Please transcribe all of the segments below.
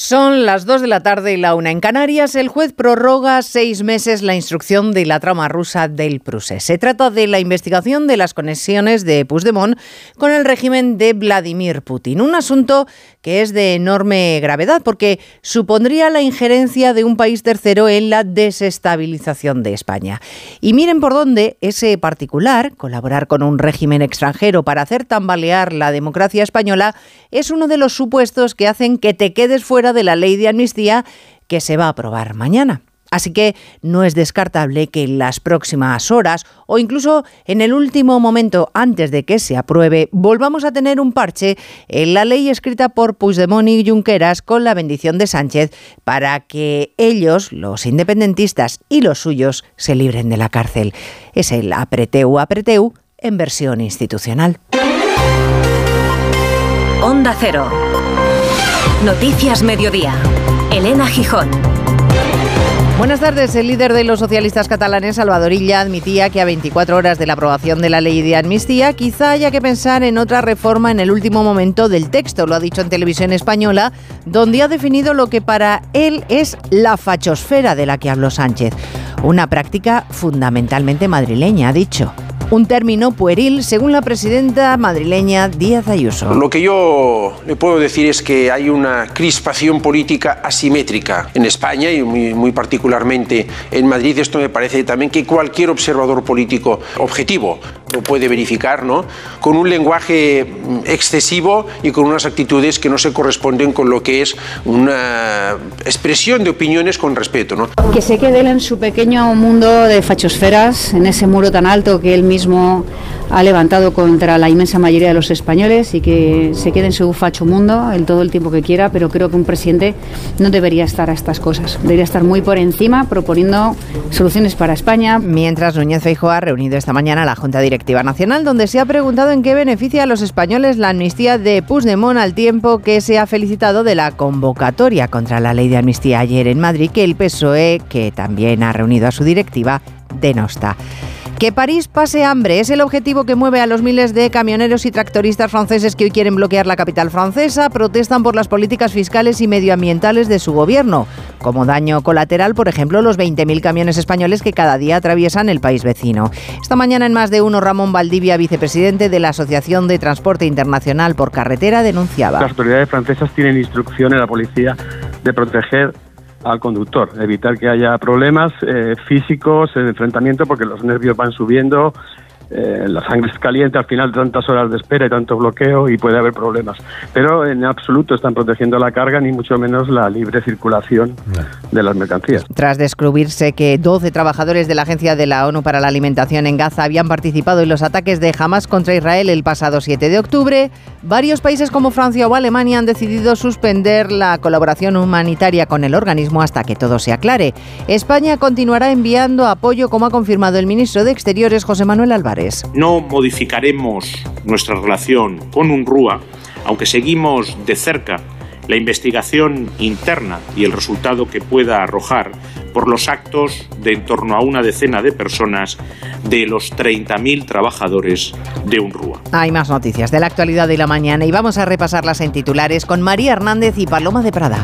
Son las 2 de la tarde y la una en Canarias. El juez prorroga seis meses la instrucción de la trama rusa del Prusé. Se trata de la investigación de las conexiones de Puigdemont con el régimen de Vladimir Putin. Un asunto que es de enorme gravedad porque supondría la injerencia de un país tercero en la desestabilización de España. Y miren por dónde ese particular, colaborar con un régimen extranjero para hacer tambalear la democracia española, es uno de los supuestos que hacen que te quedes fuera de la ley de amnistía que se va a aprobar mañana. Así que no es descartable que en las próximas horas o incluso en el último momento antes de que se apruebe volvamos a tener un parche en la ley escrita por Puigdemont y Junqueras con la bendición de Sánchez para que ellos, los independentistas y los suyos, se libren de la cárcel. Es el apreteu apreteu en versión institucional. Onda Cero. Noticias Mediodía. Elena Gijón. Buenas tardes. El líder de los socialistas catalanes, Salvador Illa, admitía que a 24 horas de la aprobación de la ley de amnistía quizá haya que pensar en otra reforma en el último momento del texto. Lo ha dicho en televisión española, donde ha definido lo que para él es la fachosfera de la que habló Sánchez. Una práctica fundamentalmente madrileña, ha dicho un término pueril según la presidenta madrileña Díaz Ayuso. Lo que yo le puedo decir es que hay una crispación política asimétrica en España y muy, particularmente en Madrid. Esto me parece también que cualquier observador político objetivo lo puede verificar, ¿no? Con un lenguaje excesivo y con unas actitudes que no se corresponden con lo que es una expresión de opiniones con respeto, ¿no? Que se quede él en su pequeño mundo de fachosferas, en ese muro tan alto que él mismo ha levantado contra la inmensa mayoría de los españoles y que se quede en su facho mundo el todo el tiempo que quiera, pero creo que un presidente no debería estar a estas cosas. Debería estar muy por encima proponiendo soluciones para España. Mientras Núñez Feijóo ha reunido esta mañana la Junta Directiva Nacional, donde se ha preguntado en qué beneficia a los españoles la amnistía de Puigdemont al tiempo que se ha felicitado de la convocatoria contra la ley de amnistía ayer en Madrid, que el PSOE, que también ha reunido a su directiva, denosta. Que París pase hambre es el objetivo que mueve a los miles de camioneros y tractoristas franceses que hoy quieren bloquear la capital francesa, protestan por las políticas fiscales y medioambientales de su gobierno. Como daño colateral, por ejemplo, los 20.000 camiones españoles que cada día atraviesan el país vecino. Esta mañana en más de uno, Ramón Valdivia, vicepresidente de la Asociación de Transporte Internacional por Carretera, denunciaba. Las autoridades francesas tienen instrucciones a la policía de proteger al conductor, evitar que haya problemas eh, físicos, enfrentamiento, porque los nervios van subiendo, eh, la sangre es caliente al final de tantas horas de espera y tanto bloqueo y puede haber problemas. Pero en absoluto están protegiendo la carga ni mucho menos la libre circulación de las mercancías. Tras descubrirse que 12 trabajadores de la Agencia de la ONU para la Alimentación en Gaza habían participado en los ataques de Hamas contra Israel el pasado 7 de octubre, varios países como Francia o Alemania han decidido suspender la colaboración humanitaria con el organismo hasta que todo se aclare. España continuará enviando apoyo, como ha confirmado el ministro de Exteriores José Manuel Álvarez. No modificaremos nuestra relación con UNRUA, aunque seguimos de cerca la investigación interna y el resultado que pueda arrojar por los actos de en torno a una decena de personas de los 30.000 trabajadores de UNRUA. Hay más noticias de la actualidad de la mañana y vamos a repasarlas en titulares con María Hernández y Paloma de Prada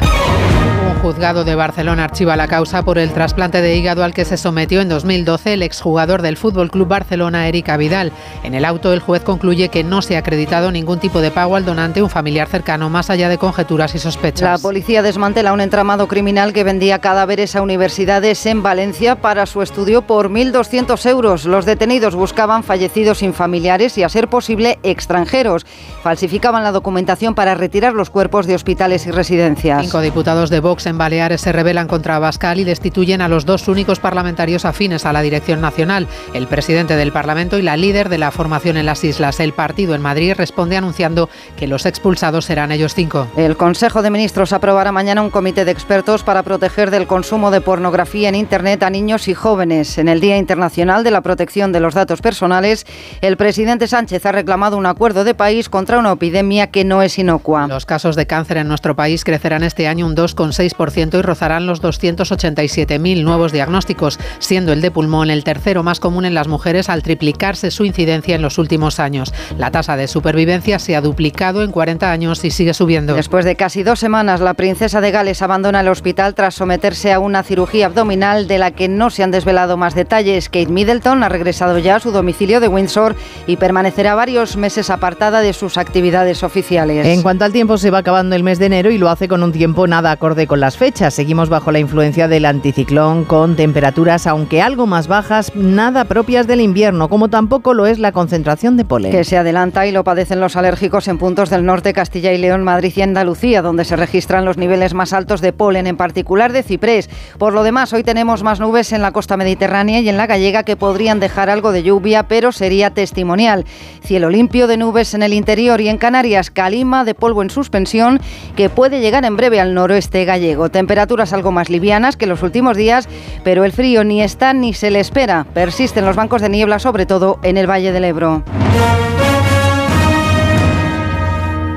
juzgado de Barcelona archiva la causa por el trasplante de hígado al que se sometió en 2012 el exjugador del Fútbol Club Barcelona, Erika Vidal. En el auto, el juez concluye que no se ha acreditado ningún tipo de pago al donante, un familiar cercano, más allá de conjeturas y sospechas. La policía desmantela un entramado criminal que vendía cadáveres a universidades en Valencia para su estudio por 1.200 euros. Los detenidos buscaban fallecidos sin familiares y, a ser posible, extranjeros. Falsificaban la documentación para retirar los cuerpos de hospitales y residencias. Cinco diputados de Vox en en Baleares se rebelan contra Abascal y destituyen a los dos únicos parlamentarios afines a la dirección nacional, el presidente del Parlamento y la líder de la formación en las islas. El partido en Madrid responde anunciando que los expulsados serán ellos cinco. El Consejo de Ministros aprobará mañana un comité de expertos para proteger del consumo de pornografía en Internet a niños y jóvenes. En el Día Internacional de la Protección de los Datos Personales, el presidente Sánchez ha reclamado un acuerdo de país contra una epidemia que no es inocua. Los casos de cáncer en nuestro país crecerán este año un 2,6% 10% y rozarán los 287.000 nuevos diagnósticos, siendo el de pulmón el tercero más común en las mujeres al triplicarse su incidencia en los últimos años. La tasa de supervivencia se ha duplicado en 40 años y sigue subiendo. Después de casi dos semanas, la princesa de Gales abandona el hospital tras someterse a una cirugía abdominal de la que no se han desvelado más detalles. Kate Middleton ha regresado ya a su domicilio de Windsor y permanecerá varios meses apartada de sus actividades oficiales. En cuanto al tiempo, se va acabando el mes de enero y lo hace con un tiempo nada acorde con las fechas. Seguimos bajo la influencia del anticiclón con temperaturas, aunque algo más bajas, nada propias del invierno, como tampoco lo es la concentración de polen. Que se adelanta y lo padecen los alérgicos en puntos del norte, Castilla y León, Madrid y Andalucía, donde se registran los niveles más altos de polen, en particular de ciprés. Por lo demás, hoy tenemos más nubes en la costa mediterránea y en la gallega que podrían dejar algo de lluvia, pero sería testimonial. Cielo limpio de nubes en el interior y en Canarias, calima de polvo en suspensión que puede llegar en breve al noroeste gallego. Temperaturas algo más livianas que los últimos días, pero el frío ni está ni se le espera. Persisten los bancos de niebla, sobre todo en el Valle del Ebro.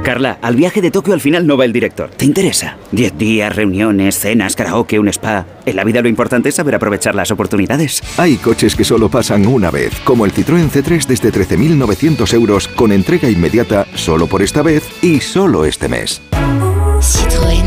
Carla, al viaje de Tokio al final no va el director. ¿Te interesa? Diez días, reuniones, cenas, karaoke, un spa. En la vida lo importante es saber aprovechar las oportunidades. Hay coches que solo pasan una vez, como el Citroën C3 desde 13.900 euros con entrega inmediata solo por esta vez y solo este mes. Citroën.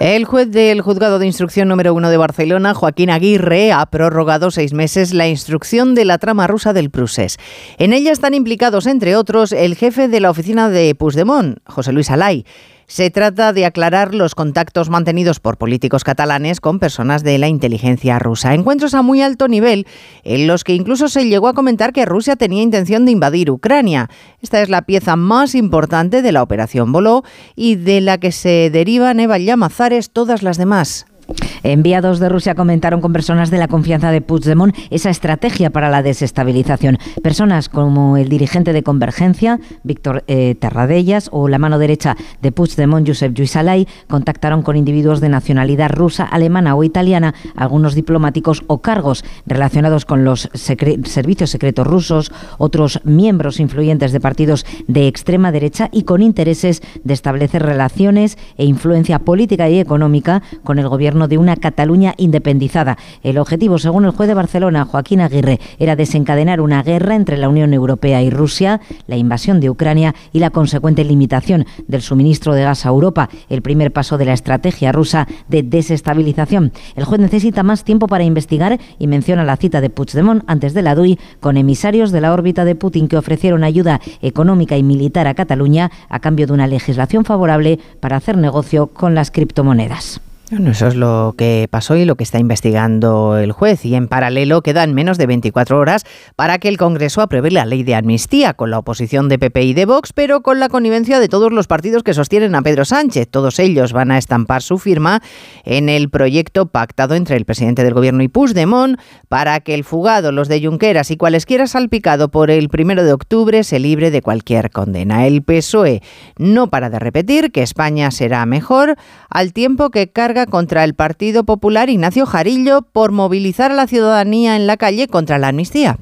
El juez del Juzgado de Instrucción número 1 de Barcelona, Joaquín Aguirre, ha prorrogado seis meses la instrucción de la trama rusa del Prusés. En ella están implicados, entre otros, el jefe de la oficina de Puigdemont, José Luis Alay. Se trata de aclarar los contactos mantenidos por políticos catalanes con personas de la inteligencia rusa. Encuentros a muy alto nivel en los que incluso se llegó a comentar que Rusia tenía intención de invadir Ucrania. Esta es la pieza más importante de la operación Voló y de la que se derivan Eva Llamazares todas las demás. Enviados de Rusia comentaron con personas de la confianza de Puigdemont esa estrategia para la desestabilización. Personas como el dirigente de Convergencia, Víctor eh, Terradellas, o la mano derecha de Puigdemont, Josep Lluís contactaron con individuos de nacionalidad rusa, alemana o italiana, algunos diplomáticos o cargos relacionados con los servicios secretos rusos, otros miembros influyentes de partidos de extrema derecha y con intereses de establecer relaciones e influencia política y económica con el gobierno de una Cataluña independizada. El objetivo, según el juez de Barcelona, Joaquín Aguirre, era desencadenar una guerra entre la Unión Europea y Rusia, la invasión de Ucrania y la consecuente limitación del suministro de gas a Europa, el primer paso de la estrategia rusa de desestabilización. El juez necesita más tiempo para investigar y menciona la cita de Puigdemont antes de la DUI con emisarios de la órbita de Putin que ofrecieron ayuda económica y militar a Cataluña a cambio de una legislación favorable para hacer negocio con las criptomonedas. Eso es lo que pasó y lo que está investigando el juez. Y en paralelo quedan menos de 24 horas para que el Congreso apruebe la ley de amnistía, con la oposición de PP y de Vox, pero con la connivencia de todos los partidos que sostienen a Pedro Sánchez. Todos ellos van a estampar su firma en el proyecto pactado entre el presidente del Gobierno y Puigdemont para que el fugado, los de Junqueras y cualesquiera salpicado por el primero de octubre se libre de cualquier condena. El PSOE no para de repetir que España será mejor al tiempo que carga contra el Partido Popular Ignacio Jarillo por movilizar a la ciudadanía en la calle contra la amnistía.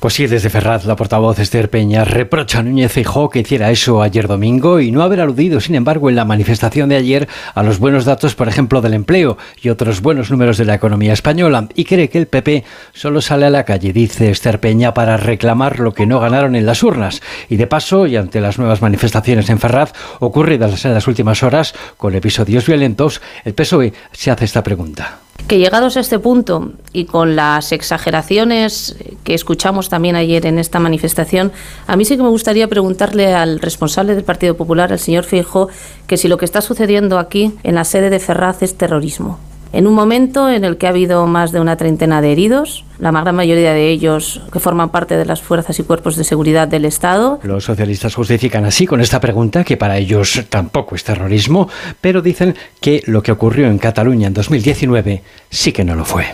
Pues sí, desde Ferraz, la portavoz Esther Peña reprocha a Núñez Feijóo que hiciera eso ayer domingo y no haber aludido, sin embargo, en la manifestación de ayer a los buenos datos, por ejemplo, del empleo y otros buenos números de la economía española y cree que el PP solo sale a la calle, dice Esther Peña, para reclamar lo que no ganaron en las urnas. Y de paso, y ante las nuevas manifestaciones en Ferraz ocurridas en las últimas horas con episodios violentos, el PSOE se hace esta pregunta que llegados a este punto y con las exageraciones que escuchamos también ayer en esta manifestación, a mí sí que me gustaría preguntarle al responsable del Partido Popular, al señor Feijóo, que si lo que está sucediendo aquí en la sede de Ferraz es terrorismo en un momento en el que ha habido más de una treintena de heridos, la gran mayoría de ellos que forman parte de las fuerzas y cuerpos de seguridad del Estado. Los socialistas justifican así con esta pregunta que para ellos tampoco es terrorismo, pero dicen que lo que ocurrió en Cataluña en 2019 sí que no lo fue.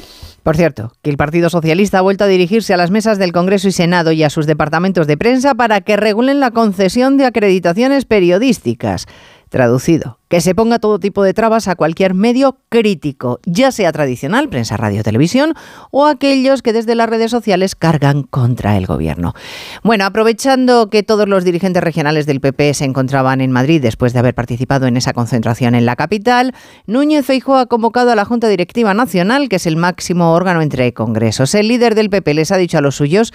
Por cierto, que el Partido Socialista ha vuelto a dirigirse a las mesas del Congreso y Senado y a sus departamentos de prensa para que regulen la concesión de acreditaciones periodísticas. Traducido, que se ponga todo tipo de trabas a cualquier medio crítico, ya sea tradicional, prensa, radio, televisión, o aquellos que desde las redes sociales cargan contra el gobierno. Bueno, aprovechando que todos los dirigentes regionales del PP se encontraban en Madrid después de haber participado en esa concentración en la capital, Núñez Feijóo ha convocado a la Junta Directiva Nacional, que es el máximo órgano entre congresos. El líder del PP les ha dicho a los suyos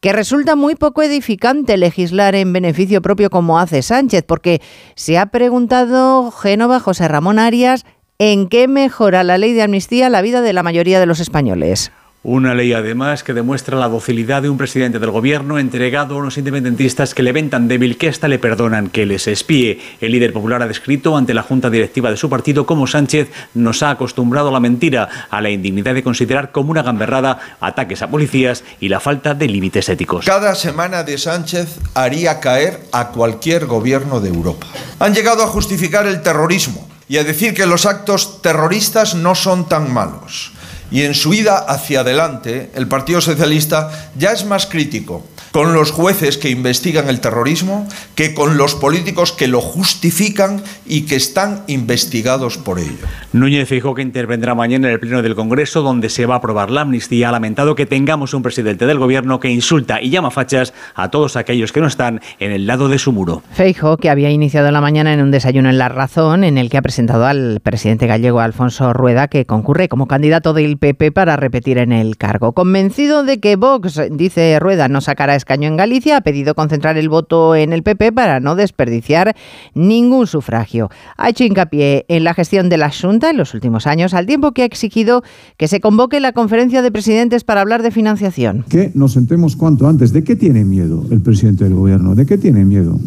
que resulta muy poco edificante legislar en beneficio propio como hace Sánchez, porque se ha preguntado Génova José Ramón Arias en qué mejora la ley de amnistía la vida de la mayoría de los españoles. Una ley además que demuestra la docilidad de un presidente del gobierno entregado a unos independentistas que le ven tan débil que hasta le perdonan que les espíe. El líder popular ha descrito ante la junta directiva de su partido cómo Sánchez nos ha acostumbrado a la mentira, a la indignidad de considerar como una gamberrada ataques a policías y la falta de límites éticos. Cada semana de Sánchez haría caer a cualquier gobierno de Europa. Han llegado a justificar el terrorismo y a decir que los actos terroristas no son tan malos y en su ida hacia adelante, el Partido Socialista ya es más crítico con los jueces que investigan el terrorismo que con los políticos que lo justifican y que están investigados por ello. Núñez dijo que intervendrá mañana en el Pleno del Congreso donde se va a aprobar la amnistía. Ha lamentado que tengamos un presidente del gobierno que insulta y llama fachas a todos aquellos que no están en el lado de su muro. Feijo, que había iniciado la mañana en un desayuno en La Razón, en el que ha presentado al presidente gallego Alfonso Rueda, que concurre como candidato del PP para repetir en el cargo. Convencido de que Vox, dice Rueda, no sacará escaño en Galicia, ha pedido concentrar el voto en el PP para no desperdiciar ningún sufragio. Ha hecho hincapié en la gestión de la Junta en los últimos años, al tiempo que ha exigido que se convoque la conferencia de presidentes para hablar de financiación. Que nos sentemos cuanto antes. ¿De qué tiene miedo el presidente del gobierno? ¿De qué tiene miedo?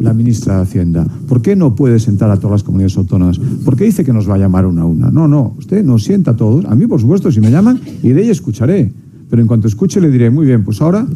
la ministra de Hacienda? ¿Por qué no puede sentar a todas las comunidades autónomas? ¿Por qué dice que nos va a llamar una a una? No, no, usted nos sienta a todos. A mí, por supuesto, si me llaman, iré y escucharé. Pero en cuanto escuche, le diré, muy bien, pues ahora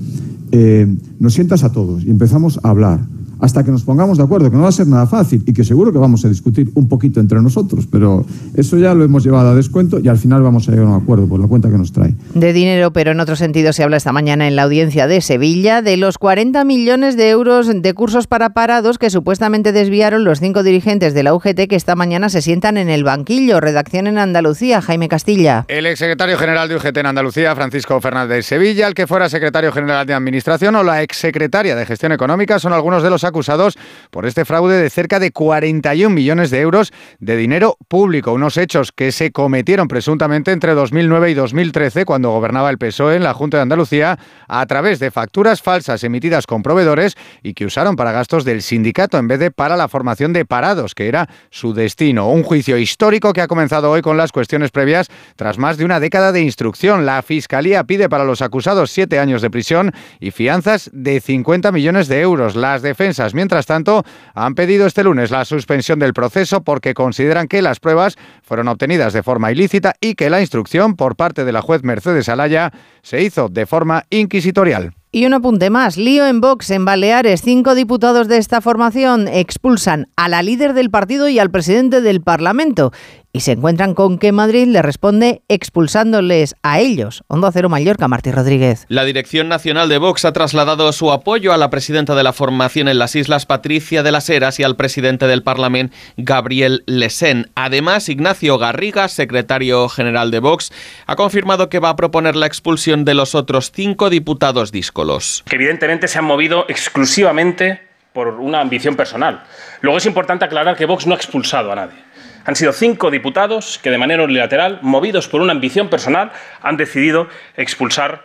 eh, nos sientas a todos y empezamos a hablar hasta que nos pongamos de acuerdo, que no va a ser nada fácil y que seguro que vamos a discutir un poquito entre nosotros, pero eso ya lo hemos llevado a descuento y al final vamos a llegar a un acuerdo por la cuenta que nos trae. De dinero, pero en otro sentido se habla esta mañana en la audiencia de Sevilla de los 40 millones de euros de cursos para parados que supuestamente desviaron los cinco dirigentes de la UGT que esta mañana se sientan en el banquillo. Redacción en Andalucía, Jaime Castilla. El exsecretario general de UGT en Andalucía, Francisco Fernández Sevilla, el que fuera secretario general de Administración o la exsecretaria de Gestión Económica son algunos de los acusados por este fraude de cerca de 41 millones de euros de dinero público, unos hechos que se cometieron presuntamente entre 2009 y 2013 cuando gobernaba el PSOE en la Junta de Andalucía a través de facturas falsas emitidas con proveedores y que usaron para gastos del sindicato en vez de para la formación de parados, que era su destino. Un juicio histórico que ha comenzado hoy con las cuestiones previas tras más de una década de instrucción. La Fiscalía pide para los acusados siete años de prisión y fianzas de 50 millones de euros. Las defensas mientras tanto, han pedido este lunes la suspensión del proceso porque consideran que las pruebas fueron obtenidas de forma ilícita y que la instrucción por parte de la juez Mercedes Alaya se hizo de forma inquisitorial. Y un apunte más, lío en Vox en Baleares. Cinco diputados de esta formación expulsan a la líder del partido y al presidente del Parlamento. Y se encuentran con que Madrid le responde expulsándoles a ellos. Onda Cero Mallorca, Martí Rodríguez. La Dirección Nacional de Vox ha trasladado su apoyo a la presidenta de la formación en las islas, Patricia de las Heras, y al presidente del Parlamento, Gabriel Lesen. Además, Ignacio Garriga, secretario general de Vox, ha confirmado que va a proponer la expulsión de los otros cinco diputados díscolos. Que evidentemente se han movido exclusivamente por una ambición personal. Luego es importante aclarar que Vox no ha expulsado a nadie. Han sido cinco diputados que de manera unilateral, movidos por una ambición personal, han decidido expulsar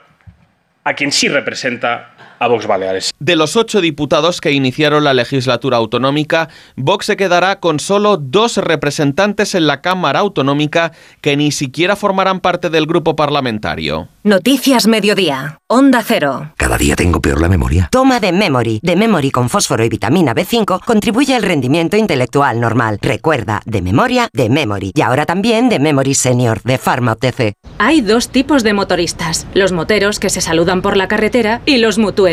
a quien sí representa a Vox Baleares. De los ocho diputados que iniciaron la legislatura autonómica, Vox se quedará con solo dos representantes en la Cámara Autonómica que ni siquiera formarán parte del grupo parlamentario. Noticias Mediodía. Onda Cero. Cada día tengo peor la memoria. Toma de Memory. De Memory con fósforo y vitamina B5 contribuye al rendimiento intelectual normal. Recuerda, de memoria, de Memory. Y ahora también de Memory Senior, de Pharma OTC. Hay dos tipos de motoristas. Los moteros que se saludan por la carretera y los mutueros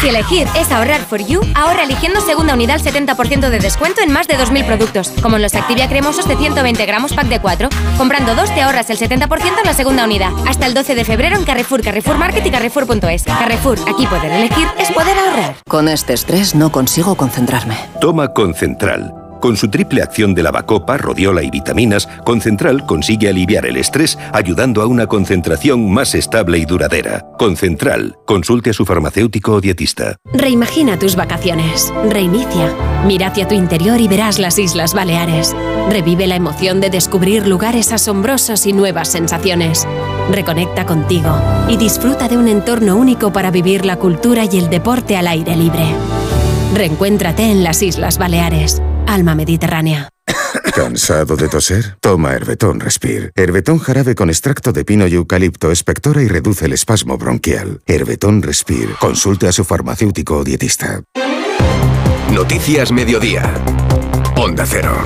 Si elegir es ahorrar for you, ahora eligiendo segunda unidad al 70% de descuento en más de 2.000 productos, como en los Activia cremosos de 120 gramos pack de 4. Comprando dos te ahorras el 70% en la segunda unidad. Hasta el 12 de febrero en Carrefour, Carrefour Market y Carrefour.es. Carrefour, aquí poder elegir es poder ahorrar. Con este estrés no consigo concentrarme. Toma Concentral. Con su triple acción de lavacopa, rodiola y vitaminas, Concentral consigue aliviar el estrés ayudando a una concentración más estable y duradera. Concentral. Consulte a su farmacéutico o dietista. Reimagina tus vacaciones. Reinicia. Mira hacia tu interior y verás las Islas Baleares. Revive la emoción de descubrir lugares asombrosos y nuevas sensaciones. Reconecta contigo y disfruta de un entorno único para vivir la cultura y el deporte al aire libre. Reencuéntrate en las Islas Baleares. Alma Mediterránea. ¿Cansado de toser? Toma Herbetón Respire. Herbetón jarabe con extracto de pino y eucalipto espectora y reduce el espasmo bronquial. Herbetón Respire. Consulte a su farmacéutico o dietista. Noticias Mediodía. Onda Cero.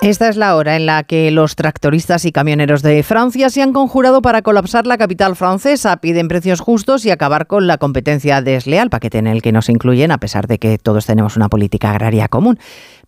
Esta es la hora en la que los tractoristas y camioneros de Francia se han conjurado para colapsar la capital francesa. Piden precios justos y acabar con la competencia desleal, paquete en el que nos incluyen, a pesar de que todos tenemos una política agraria común.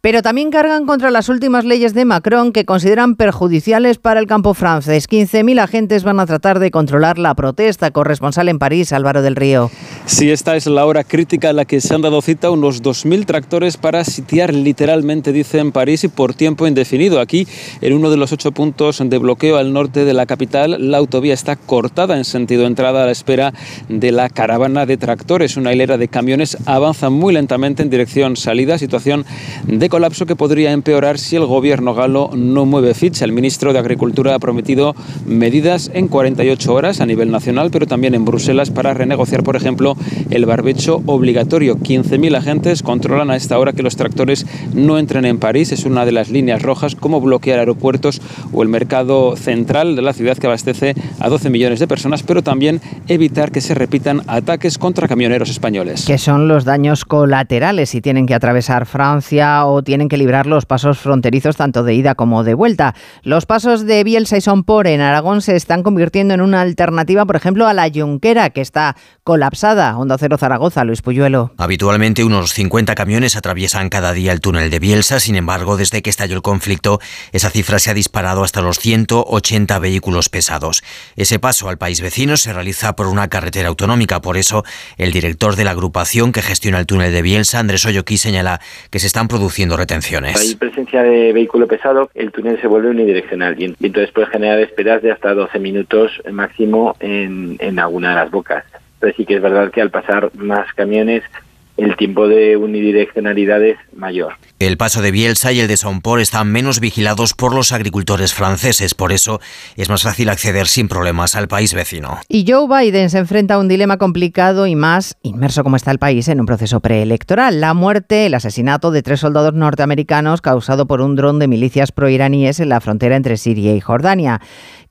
Pero también cargan contra las últimas leyes de Macron que consideran perjudiciales para el campo francés. 15.000 agentes van a tratar de controlar la protesta. Corresponsal en París, Álvaro del Río. Sí, esta es la hora crítica en la que se han dado cita unos 2.000 tractores para sitiar literalmente, dice en París, y por tiempo indefinido. Aquí, en uno de los ocho puntos de bloqueo al norte de la capital, la autovía está cortada en sentido entrada a la espera de la caravana de tractores. Una hilera de camiones avanza muy lentamente en dirección salida, situación de colapso que podría empeorar si el gobierno galo no mueve ficha. El ministro de Agricultura ha prometido medidas en 48 horas a nivel nacional, pero también en Bruselas para renegociar, por ejemplo, el barbecho obligatorio. 15.000 agentes controlan a esta hora que los tractores no entren en París. Es una de las líneas rojas, como bloquear aeropuertos o el mercado central de la ciudad que abastece a 12 millones de personas, pero también evitar que se repitan ataques contra camioneros españoles. Que son los daños colaterales si tienen que atravesar Francia o tienen que librar los pasos fronterizos tanto de ida como de vuelta. Los pasos de Bielsa y Sompor en Aragón se están convirtiendo en una alternativa, por ejemplo, a la Junquera, que está colapsada. Onda Cero Zaragoza, Luis Puyuelo. Habitualmente unos 50 camiones atraviesan cada día el túnel de Bielsa, sin embargo, desde que estalló el conflicto, esa cifra se ha disparado hasta los 180 vehículos pesados. Ese paso al país vecino se realiza por una carretera autonómica, por eso el director de la agrupación que gestiona el túnel de Bielsa, Andrés Oyoquí, señala que se están produciendo retenciones. Hay presencia de vehículo pesado, el túnel se vuelve unidireccional y entonces puede generar esperas de hasta 12 minutos máximo en, en alguna de las bocas. Pero sí que es verdad que al pasar más camiones el tiempo de unidireccionalidad es mayor. El paso de Bielsa y el de Sompor están menos vigilados por los agricultores franceses, por eso es más fácil acceder sin problemas al país vecino. Y Joe Biden se enfrenta a un dilema complicado y más inmerso como está el país en un proceso preelectoral. La muerte, el asesinato de tres soldados norteamericanos causado por un dron de milicias proiraníes en la frontera entre Siria y Jordania.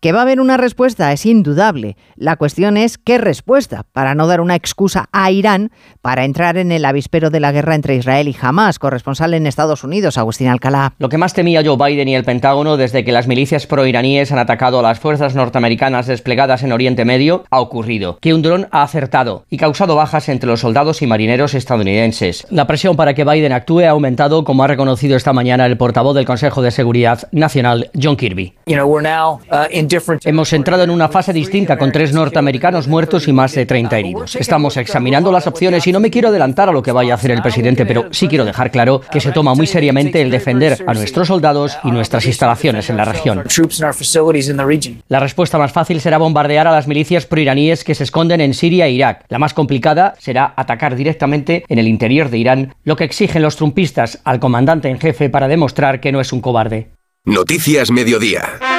Que va a haber una respuesta es indudable. La cuestión es qué respuesta, para no dar una excusa a Irán para entrar en el avispero de la guerra entre Israel y Hamas. Corresponsal en Estados Unidos, Agustín Alcalá. Lo que más temía Joe Biden y el Pentágono desde que las milicias proiraníes han atacado a las fuerzas norteamericanas desplegadas en Oriente Medio ha ocurrido. Que un dron ha acertado y causado bajas entre los soldados y marineros estadounidenses. La presión para que Biden actúe ha aumentado, como ha reconocido esta mañana el portavoz del Consejo de Seguridad Nacional, John Kirby. Hemos entrado en una fase distinta con tres norteamericanos muertos y más de 30 heridos. Estamos examinando las opciones y no me quiero adelantar a lo que vaya a hacer el presidente, pero sí quiero dejar claro que se toma muy seriamente el defender a nuestros soldados y nuestras instalaciones en la región. La respuesta más fácil será bombardear a las milicias proiraníes que se esconden en Siria e Irak. La más complicada será atacar directamente en el interior de Irán, lo que exigen los trumpistas al comandante en jefe para demostrar que no es un cobarde. Noticias Mediodía.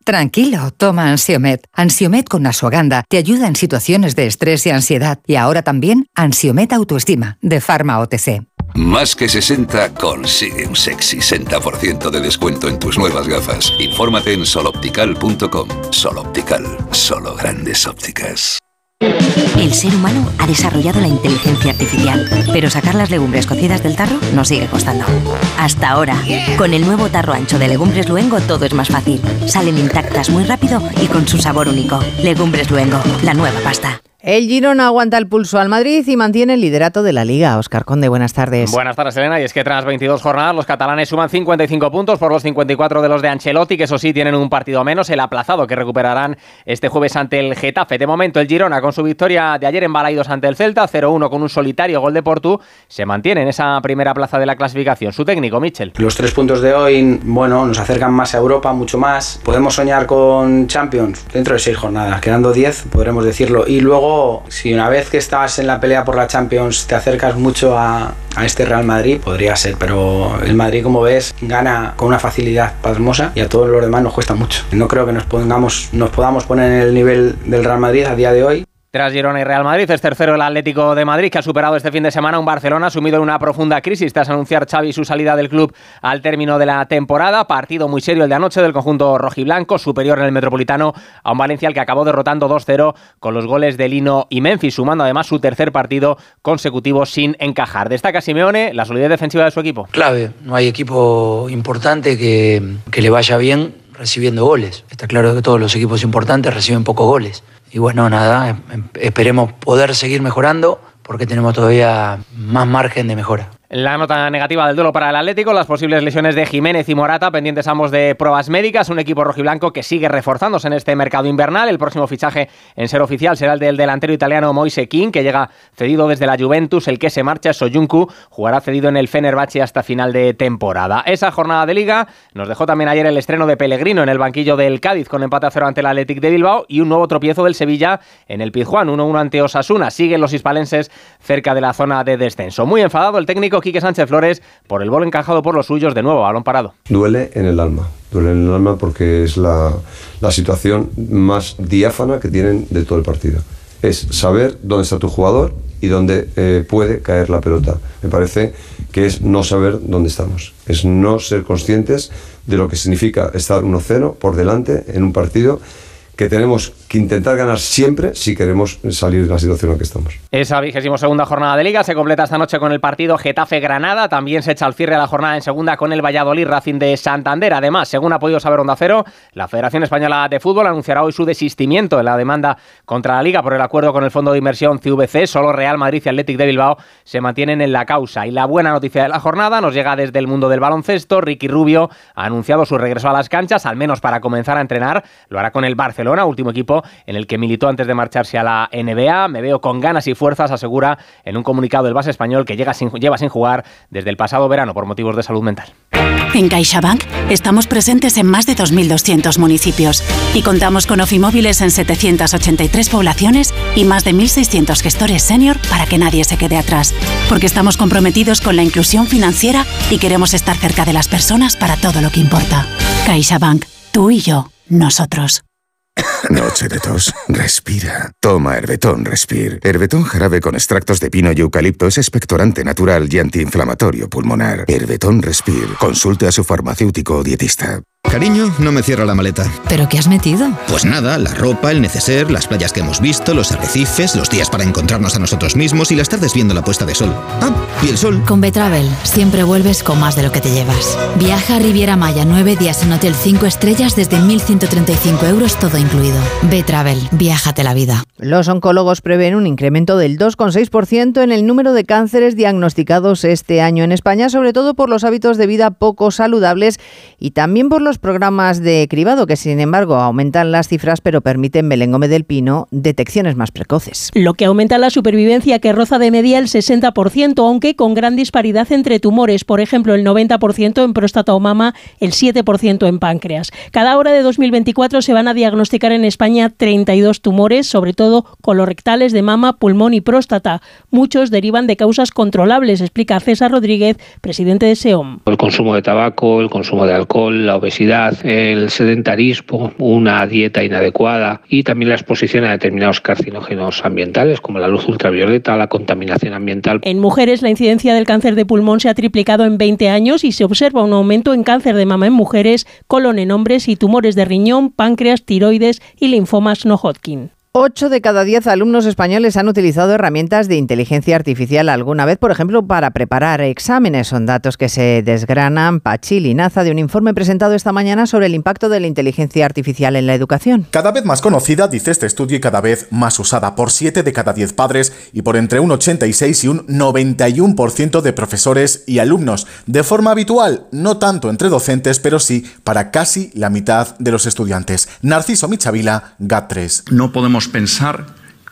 Tranquilo, toma Ansiomet. Ansiomet con Asuaganda te ayuda en situaciones de estrés y ansiedad. Y ahora también Ansiomet Autoestima, de Pharma OTC. Más que 60 consigue un sexy 60% de descuento en tus nuevas gafas. Infórmate en soloptical.com. Soloptical, solo grandes ópticas. El ser humano ha desarrollado la inteligencia artificial, pero sacar las legumbres cocidas del tarro nos sigue costando. Hasta ahora, con el nuevo tarro ancho de Legumbres Luengo todo es más fácil. Salen intactas muy rápido y con su sabor único. Legumbres Luengo, la nueva pasta. El Girona aguanta el pulso al Madrid y mantiene el liderato de la Liga. Oscar Conde, buenas tardes. Buenas tardes, Elena. Y es que tras 22 jornadas, los catalanes suman 55 puntos por los 54 de los de Ancelotti, que eso sí, tienen un partido menos, el aplazado que recuperarán este jueves ante el Getafe. De momento, el Girona, con su victoria de ayer en Balaidos ante el Celta, 0-1 con un solitario gol de Portu, se mantiene en esa primera plaza de la clasificación. Su técnico, Michel. Los tres puntos de hoy, bueno, nos acercan más a Europa, mucho más. Podemos soñar con Champions dentro de seis jornadas, quedando 10, podremos decirlo. Y luego, si una vez que estás en la pelea por la Champions te acercas mucho a, a este Real Madrid, podría ser, pero el Madrid, como ves, gana con una facilidad pasmosa y a todos los demás nos cuesta mucho. No creo que nos, pongamos, nos podamos poner en el nivel del Real Madrid a día de hoy. Tras Girona y Real Madrid, es tercero el Atlético de Madrid, que ha superado este fin de semana un Barcelona sumido en una profunda crisis tras anunciar Xavi su salida del club al término de la temporada. Partido muy serio el de anoche del conjunto rojiblanco, superior en el Metropolitano a un Valencia al que acabó derrotando 2-0 con los goles de Lino y Memphis, sumando además su tercer partido consecutivo sin encajar. Destaca Simeone la solidez defensiva de su equipo. Clave, no hay equipo importante que, que le vaya bien recibiendo goles. Está claro que todos los equipos importantes reciben pocos goles. Y bueno, nada, em- esperemos poder seguir mejorando porque tenemos todavía más margen de mejora. La nota negativa del duelo para el Atlético, las posibles lesiones de Jiménez y Morata, pendientes ambos de pruebas médicas, un equipo rojiblanco que sigue reforzándose en este mercado invernal. El próximo fichaje en ser oficial será el del delantero italiano Moise King, que llega cedido desde la Juventus. El que se marcha Soyuncu, jugará cedido en el Fenerbahce hasta final de temporada. Esa jornada de liga nos dejó también ayer el estreno de Pellegrino en el banquillo del Cádiz con empate a cero ante el Athletic de Bilbao y un nuevo tropiezo del Sevilla en el Pizjuán, 1-1 ante Osasuna. Siguen los hispalenses cerca de la zona de descenso. Muy enfadado el técnico Quique Sánchez Flores por el gol encajado por los suyos de nuevo, balón parado. Duele en el alma, duele en el alma porque es la, la situación más diáfana que tienen de todo el partido. Es saber dónde está tu jugador y dónde eh, puede caer la pelota. Me parece que es no saber dónde estamos, es no ser conscientes de lo que significa estar 1-0 por delante en un partido que tenemos que intentar ganar siempre si queremos salir de la situación en la que estamos. Esa vigésimo segunda jornada de Liga se completa esta noche con el partido Getafe-Granada. También se echa al cierre la jornada en segunda con el Valladolid Racing de Santander. Además, según ha podido saber Onda Cero, la Federación Española de Fútbol anunciará hoy su desistimiento en la demanda contra la Liga por el acuerdo con el Fondo de Inversión CVC. Solo Real Madrid y Athletic de Bilbao se mantienen en la causa. Y la buena noticia de la jornada nos llega desde el mundo del baloncesto. Ricky Rubio ha anunciado su regreso a las canchas, al menos para comenzar a entrenar. Lo hará con el Barcelona, último equipo en el que militó antes de marcharse a la NBA. Me veo con ganas y fuerzas, asegura en un comunicado el base español que llega lleva sin jugar desde el pasado verano por motivos de salud mental. En CaixaBank estamos presentes en más de 2.200 municipios y contamos con ofimóviles en 783 poblaciones y más de 1.600 gestores senior para que nadie se quede atrás. Porque estamos comprometidos con la inclusión financiera y queremos estar cerca de las personas para todo lo que importa. CaixaBank, tú y yo, nosotros. Noche de tos. Respira. Toma Herbetón Respir. Herbetón jarabe con extractos de pino y eucalipto es expectorante natural y antiinflamatorio pulmonar. Herbetón Respir. Consulte a su farmacéutico o dietista. Cariño, no me cierra la maleta. ¿Pero qué has metido? Pues nada, la ropa, el neceser, las playas que hemos visto, los arrecifes, los días para encontrarnos a nosotros mismos y las tardes viendo la puesta de sol. Ah, y el sol. Con Betravel siempre vuelves con más de lo que te llevas. Viaja a Riviera Maya nueve días en Hotel 5 Estrellas desde 1.135 euros todo incluido. Betravel, viájate la vida. Los oncólogos prevén un incremento del 2,6% en el número de cánceres diagnosticados este año en España, sobre todo por los hábitos de vida poco saludables y también por los programas de cribado que, sin embargo, aumentan las cifras pero permiten Belén Gómez del Pino detecciones más precoces. Lo que aumenta la supervivencia que roza de media el 60%, aunque con gran disparidad entre tumores, por ejemplo, el 90% en próstata o mama, el 7% en páncreas. Cada hora de 2024 se van a diagnosticar en España 32 tumores, sobre todo colorectales de mama, pulmón y próstata. Muchos derivan de causas controlables, explica César Rodríguez, presidente de SEOM. El consumo de tabaco, el consumo de alcohol, la obesidad, el sedentarismo, una dieta inadecuada y también la exposición a determinados carcinógenos ambientales como la luz ultravioleta, la contaminación ambiental. En mujeres la incidencia del cáncer de pulmón se ha triplicado en 20 años y se observa un aumento en cáncer de mama en mujeres, colon en hombres y tumores de riñón, páncreas, tiroides y linfomas no Hodgkin. Ocho de cada diez alumnos españoles han utilizado herramientas de inteligencia artificial alguna vez, por ejemplo, para preparar exámenes. Son datos que se desgranan Pachi Linaza de un informe presentado esta mañana sobre el impacto de la inteligencia artificial en la educación. Cada vez más conocida, dice este estudio, y cada vez más usada por siete de cada diez padres y por entre un 86 y un 91% de profesores y alumnos. De forma habitual, no tanto entre docentes, pero sí para casi la mitad de los estudiantes. Narciso Michavila, GAT3. No podemos pensar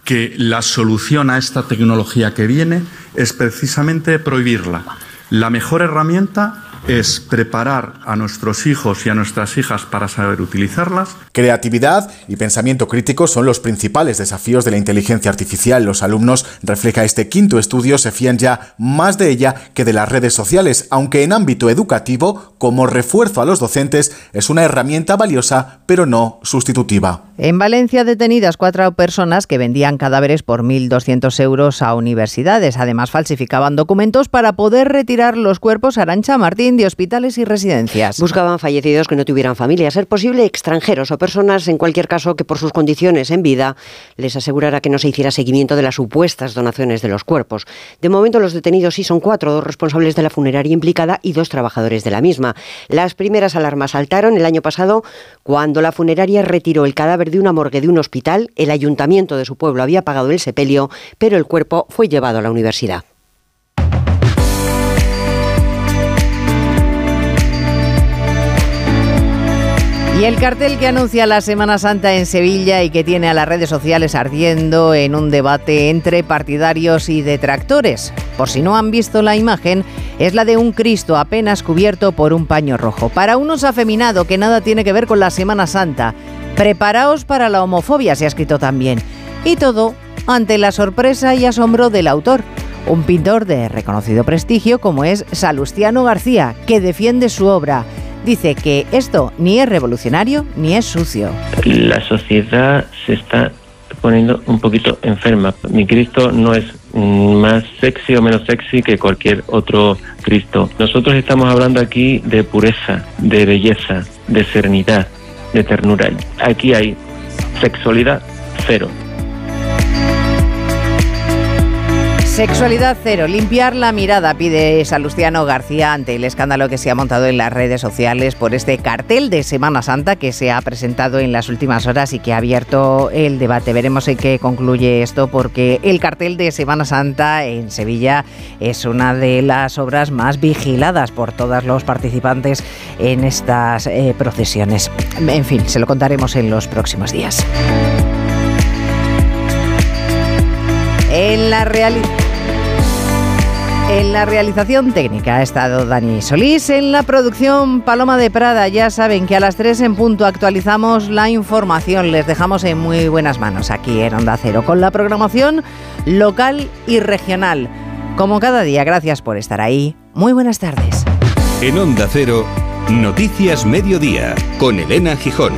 que la solución a esta tecnología que viene es precisamente prohibirla. La mejor herramienta es preparar a nuestros hijos y a nuestras hijas para saber utilizarlas. Creatividad y pensamiento crítico son los principales desafíos de la inteligencia artificial. Los alumnos, refleja este quinto estudio, se fían ya más de ella que de las redes sociales, aunque en ámbito educativo, como refuerzo a los docentes, es una herramienta valiosa, pero no sustitutiva. En Valencia detenidas cuatro personas que vendían cadáveres por 1.200 euros a universidades. Además falsificaban documentos para poder retirar los cuerpos a Arancha Martín de hospitales y residencias. Buscaban fallecidos que no tuvieran familia, ser posible extranjeros o personas, en cualquier caso, que por sus condiciones en vida les asegurara que no se hiciera seguimiento de las supuestas donaciones de los cuerpos. De momento los detenidos sí son cuatro, dos responsables de la funeraria implicada y dos trabajadores de la misma. Las primeras alarmas saltaron el año pasado cuando la funeraria retiró el cadáver de una morgue de un hospital, el ayuntamiento de su pueblo había pagado el sepelio, pero el cuerpo fue llevado a la universidad. Y el cartel que anuncia la Semana Santa en Sevilla y que tiene a las redes sociales ardiendo en un debate entre partidarios y detractores. Por si no han visto la imagen, es la de un Cristo apenas cubierto por un paño rojo. Para unos afeminado que nada tiene que ver con la Semana Santa. Preparaos para la homofobia, se ha escrito también. Y todo ante la sorpresa y asombro del autor, un pintor de reconocido prestigio como es Salustiano García, que defiende su obra. Dice que esto ni es revolucionario ni es sucio. La sociedad se está poniendo un poquito enferma. Mi Cristo no es más sexy o menos sexy que cualquier otro Cristo. Nosotros estamos hablando aquí de pureza, de belleza, de serenidad, de ternura. Aquí hay sexualidad cero. Sexualidad cero, limpiar la mirada, pide Salustiano García ante el escándalo que se ha montado en las redes sociales por este cartel de Semana Santa que se ha presentado en las últimas horas y que ha abierto el debate. Veremos en qué concluye esto porque el cartel de Semana Santa en Sevilla es una de las obras más vigiladas por todos los participantes en estas eh, procesiones. En fin, se lo contaremos en los próximos días. En la realidad. En la realización técnica ha estado Dani Solís, en la producción Paloma de Prada. Ya saben que a las 3 en punto actualizamos la información. Les dejamos en muy buenas manos aquí en Onda Cero con la programación local y regional. Como cada día, gracias por estar ahí. Muy buenas tardes. En Onda Cero, Noticias Mediodía, con Elena Gijón.